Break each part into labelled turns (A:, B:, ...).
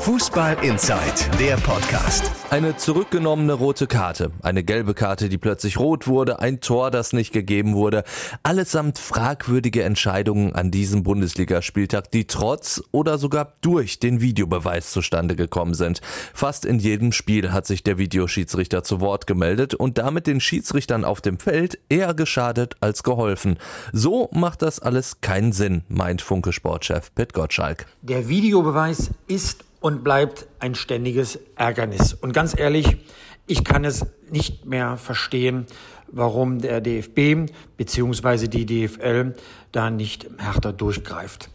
A: Fußball Inside, der Podcast.
B: Eine zurückgenommene rote Karte, eine gelbe Karte, die plötzlich rot wurde, ein Tor, das nicht gegeben wurde. Allesamt fragwürdige Entscheidungen an diesem Bundesligaspieltag, die trotz oder sogar durch den Videobeweis zustande gekommen sind. Fast in jedem Spiel hat sich der Videoschiedsrichter zu Wort gemeldet und damit den Schiedsrichtern auf dem Feld eher geschadet als geholfen. So macht das alles keinen Sinn, meint Funke-Sportchef Pit Gottschalk.
C: Der Videobeweis ist und bleibt ein ständiges Ärgernis. Und ganz ehrlich, ich kann es nicht mehr verstehen, warum der DFB bzw. die DFL da nicht härter durchgreift.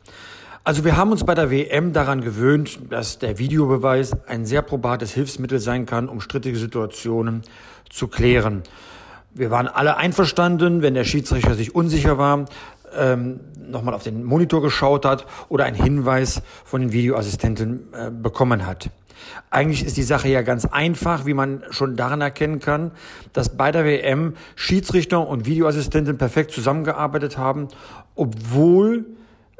C: Also wir haben uns bei der WM daran gewöhnt, dass der Videobeweis ein sehr probates Hilfsmittel sein kann, um strittige Situationen zu klären. Wir waren alle einverstanden, wenn der Schiedsrichter sich unsicher war, ähm, nochmal auf den Monitor geschaut hat oder einen Hinweis von den Videoassistenten äh, bekommen hat. Eigentlich ist die Sache ja ganz einfach, wie man schon daran erkennen kann, dass bei der WM Schiedsrichter und Videoassistenten perfekt zusammengearbeitet haben, obwohl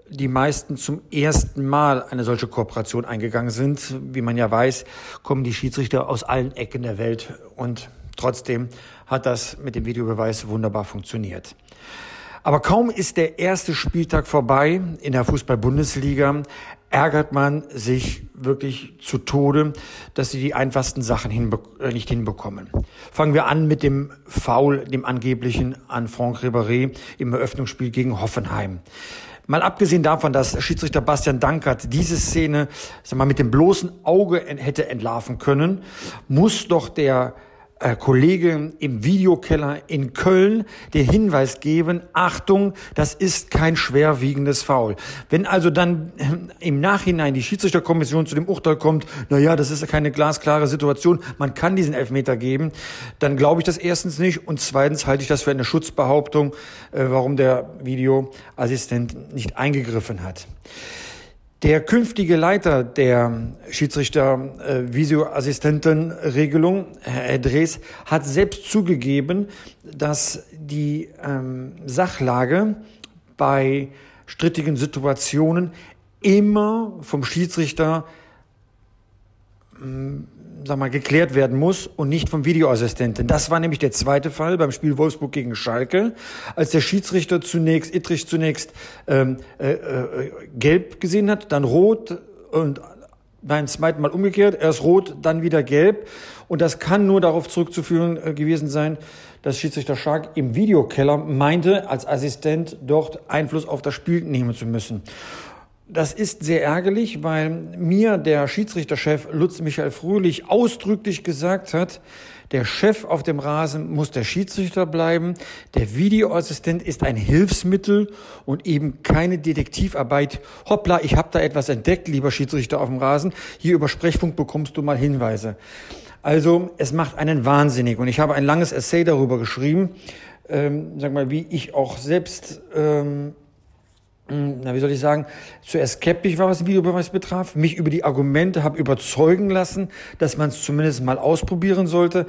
C: die meisten zum ersten Mal eine solche Kooperation eingegangen sind. Wie man ja weiß, kommen die Schiedsrichter aus allen Ecken der Welt und trotzdem hat das mit dem Videobeweis wunderbar funktioniert. Aber kaum ist der erste Spieltag vorbei in der Fußball-Bundesliga, ärgert man sich wirklich zu Tode, dass sie die einfachsten Sachen hinbe äh, nicht hinbekommen. Fangen wir an mit dem Foul, dem angeblichen an Franck Ribéry im Eröffnungsspiel gegen Hoffenheim. Mal abgesehen davon, dass Schiedsrichter Bastian Dankert diese Szene sag mal, mit dem bloßen Auge hätte entlarven können, muss doch der Kollege im Videokeller in Köln den Hinweis geben, Achtung, das ist kein schwerwiegendes Foul. Wenn also dann äh, im Nachhinein die Schiedsrichterkommission zu dem Urteil kommt, na ja, das ist keine glasklare Situation, man kann diesen Elfmeter geben, dann glaube ich das erstens nicht und zweitens halte ich das für eine Schutzbehauptung, äh, warum der Videoassistent nicht eingegriffen hat. Der künftige Leiter der Schiedsrichter-Videoassistentenregelung, äh, Herr Dres, hat selbst zugegeben, dass die ähm, Sachlage bei strittigen Situationen immer vom Schiedsrichter ähm, sag mal, geklärt werden muss und nicht vom Videoassistenten. Das war nämlich der zweite Fall beim Spiel Wolfsburg gegen Schalke, als der Schiedsrichter zunächst, Ittrich zunächst ähm, äh, äh, gelb gesehen hat, dann rot und beim zweiten Mal umgekehrt, erst rot, dann wieder gelb. Und das kann nur darauf zurückzuführen äh, gewesen sein, dass Schiedsrichter Schark im Videokeller meinte, als Assistent dort Einfluss auf das Spiel nehmen zu müssen. Das ist sehr ärgerlich, weil mir der Schiedsrichterchef Lutz Michael Fröhlich ausdrücklich gesagt hat, der Chef auf dem Rasen muss der Schiedsrichter bleiben. Der Videoassistent ist ein Hilfsmittel und eben keine Detektivarbeit. Hoppla, ich habe da etwas entdeckt, lieber Schiedsrichter auf dem Rasen. Hier über Sprechfunk bekommst du mal Hinweise. Also es macht einen wahnsinnig und ich habe ein langes Essay darüber geschrieben, ähm, sag mal, wie ich auch selbst ähm, hm, na, wie soll ich sagen, zuerst skeptisch war, was den Videobeweis betraf, mich über die Argumente habe überzeugen lassen, dass man es zumindest mal ausprobieren sollte.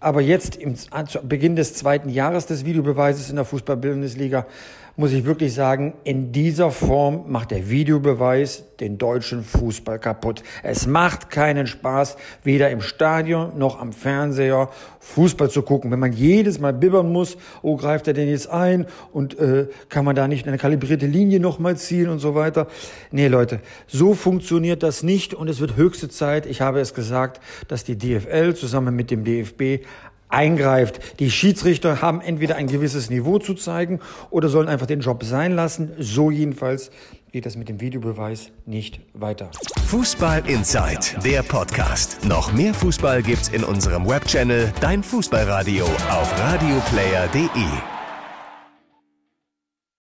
C: Aber jetzt im, zu Beginn des zweiten Jahres des Videobeweises in der Fußball-Bundesliga muss ich wirklich sagen, in dieser Form macht der Videobeweis den deutschen Fußball kaputt. Es macht keinen Spaß, weder im Stadion noch am Fernseher Fußball zu gucken. Wenn man jedes Mal bibbern muss, oh, greift er denn jetzt ein und äh, kann man da nicht eine kalibrierte Linie nochmal ziehen und so weiter. Nee, Leute, so funktioniert das nicht und es wird höchste Zeit, ich habe es gesagt, dass die DFL zusammen mit dem DFB eingreift. Die Schiedsrichter haben entweder ein gewisses Niveau zu zeigen oder sollen einfach den Job sein lassen. So jedenfalls geht das mit dem Videobeweis nicht weiter.
A: Fußball Inside, der Podcast. Noch mehr Fußball gibt's in unserem Webchannel Dein Fußballradio auf radioplayer.de.